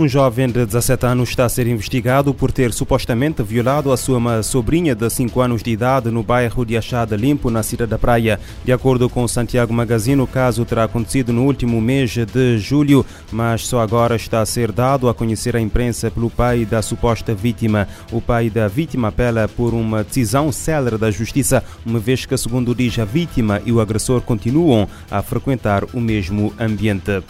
Um jovem de 17 anos está a ser investigado por ter supostamente violado a sua sobrinha de 5 anos de idade no bairro de Achada Limpo, na cidade da Praia. De acordo com o Santiago Magazine, o caso terá acontecido no último mês de julho, mas só agora está a ser dado a conhecer à imprensa pelo pai da suposta vítima. O pai da vítima apela por uma decisão célere da justiça, uma vez que, segundo diz a vítima e o agressor, continuam a frequentar o mesmo ambiente.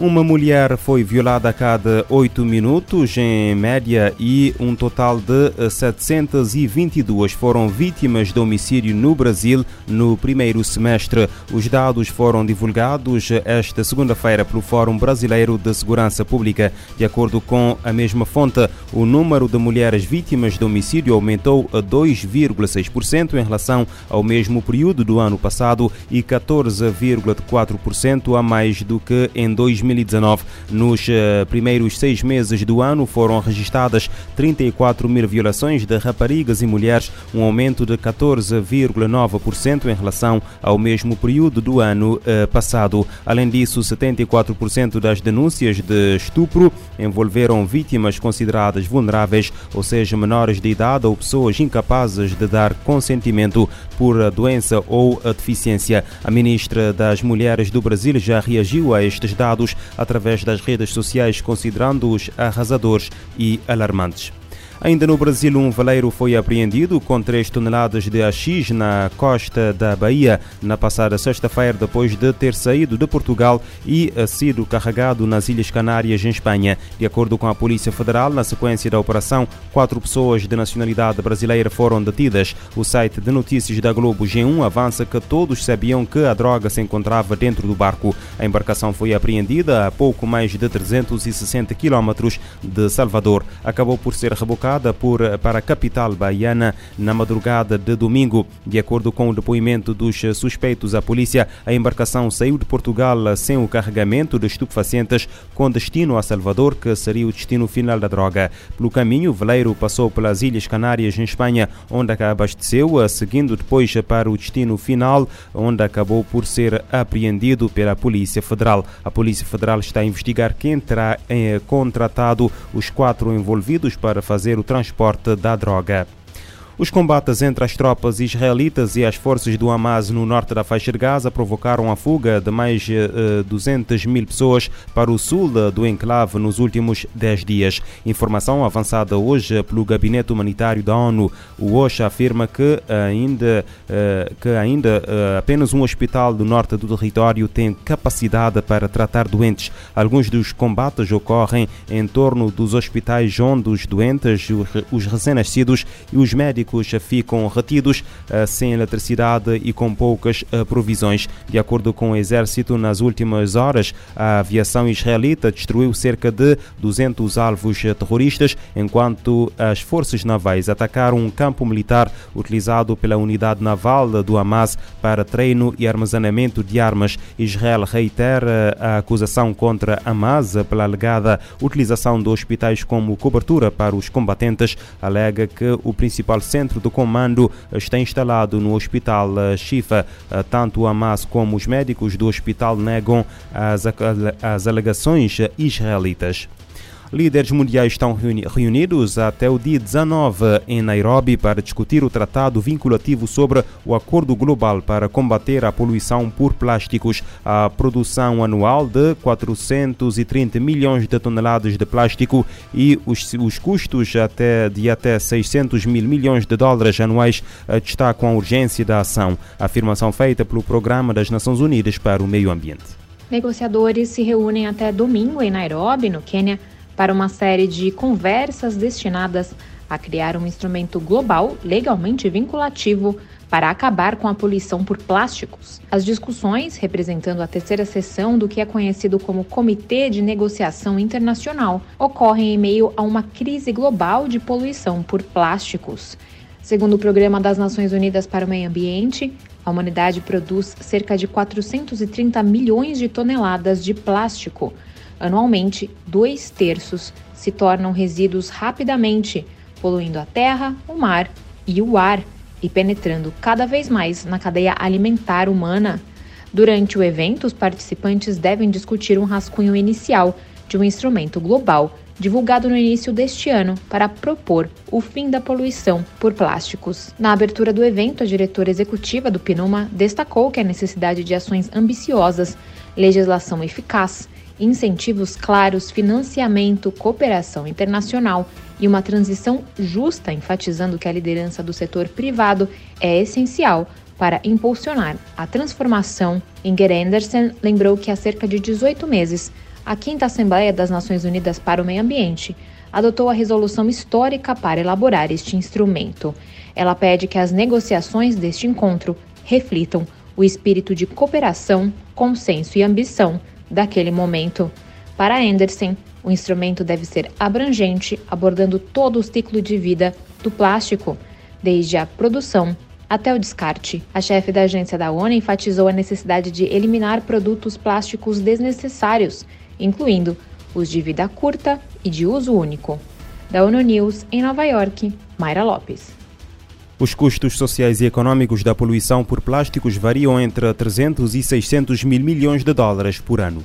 Uma mulher foi violada a cada oito minutos, em média, e um total de 722 foram vítimas de homicídio no Brasil no primeiro semestre. Os dados foram divulgados esta segunda-feira pelo Fórum Brasileiro de Segurança Pública. De acordo com a mesma fonte, o número de mulheres vítimas de homicídio aumentou a 2,6% em relação ao mesmo período do ano passado e 14,4% a mais do que em 2000. 2019. Nos uh, primeiros seis meses do ano foram registradas 34 mil violações de raparigas e mulheres, um aumento de 14,9% em relação ao mesmo período do ano uh, passado. Além disso, 74% das denúncias de estupro envolveram vítimas consideradas vulneráveis, ou seja, menores de idade ou pessoas incapazes de dar consentimento por doença ou deficiência. A ministra das Mulheres do Brasil já reagiu a estes dados através das redes sociais, considerando-os arrasadores e alarmantes. Ainda no Brasil, um veleiro foi apreendido com 3 toneladas de AX na costa da Bahia na passada sexta-feira, depois de ter saído de Portugal e sido carregado nas Ilhas Canárias, em Espanha. De acordo com a Polícia Federal, na sequência da operação, quatro pessoas de nacionalidade brasileira foram detidas. O site de notícias da Globo G1 avança que todos sabiam que a droga se encontrava dentro do barco. A embarcação foi apreendida a pouco mais de 360 quilómetros de Salvador. Acabou por ser rebocada por, para a capital baiana na madrugada de domingo. De acordo com o depoimento dos suspeitos à polícia, a embarcação saiu de Portugal sem o carregamento de estupefacientes com destino a Salvador, que seria o destino final da droga. Pelo caminho, o veleiro passou pelas Ilhas Canárias, em Espanha, onde abasteceu, seguindo depois para o destino final, onde acabou por ser apreendido pela Polícia Federal. A Polícia Federal está a investigar quem terá eh, contratado os quatro envolvidos para fazer o transporte da droga. Os combates entre as tropas israelitas e as forças do Hamas no norte da faixa de Gaza provocaram a fuga de mais uh, 200 mil pessoas para o sul do enclave nos últimos 10 dias. Informação avançada hoje pelo Gabinete Humanitário da ONU. O OSHA afirma que ainda, uh, que ainda uh, apenas um hospital do norte do território tem capacidade para tratar doentes. Alguns dos combates ocorrem em torno dos hospitais onde os doentes, os recém-nascidos e os médicos ficam retidos eh, sem eletricidade e com poucas eh, provisões. De acordo com o exército, nas últimas horas, a aviação israelita destruiu cerca de 200 alvos terroristas, enquanto as forças navais atacaram um campo militar utilizado pela unidade naval do Hamas para treino e armazenamento de armas. Israel reitera a acusação contra Hamas pela alegada utilização de hospitais como cobertura para os combatentes. Alega que o principal centro centro do comando está instalado no Hospital eh, Shifa. Eh, tanto o Hamas como os médicos do hospital negam as, as alegações israelitas. Líderes mundiais estão reunidos até o dia 19 em Nairobi para discutir o tratado vinculativo sobre o Acordo Global para combater a poluição por plásticos. A produção anual de 430 milhões de toneladas de plástico e os, os custos até, de até 600 mil milhões de dólares anuais eh, destacam a urgência da ação. A afirmação feita pelo Programa das Nações Unidas para o Meio Ambiente. Negociadores se reúnem até domingo em Nairobi, no Quênia para uma série de conversas destinadas a criar um instrumento global legalmente vinculativo para acabar com a poluição por plásticos. As discussões, representando a terceira sessão do que é conhecido como Comitê de Negociação Internacional, ocorrem em meio a uma crise global de poluição por plásticos. Segundo o Programa das Nações Unidas para o Meio Ambiente, a humanidade produz cerca de 430 milhões de toneladas de plástico Anualmente, dois terços se tornam resíduos rapidamente, poluindo a terra, o mar e o ar e penetrando cada vez mais na cadeia alimentar humana. Durante o evento, os participantes devem discutir um rascunho inicial de um instrumento global divulgado no início deste ano para propor o fim da poluição por plásticos. Na abertura do evento, a diretora executiva do PNUMA destacou que a necessidade de ações ambiciosas, legislação eficaz, incentivos claros, financiamento, cooperação internacional e uma transição justa, enfatizando que a liderança do setor privado é essencial para impulsionar a transformação. Inger Anderson lembrou que há cerca de 18 meses a Quinta Assembleia das Nações Unidas para o Meio Ambiente adotou a resolução histórica para elaborar este instrumento. Ela pede que as negociações deste encontro reflitam o espírito de cooperação, consenso e ambição daquele momento. Para Anderson, o instrumento deve ser abrangente, abordando todo o ciclo de vida do plástico, desde a produção até o descarte. A chefe da agência da ONU enfatizou a necessidade de eliminar produtos plásticos desnecessários incluindo os de vida curta e de uso único. Da ONU News, em Nova York, Mayra Lopes. Os custos sociais e econômicos da poluição por plásticos variam entre 300 e 600 mil milhões de dólares por ano.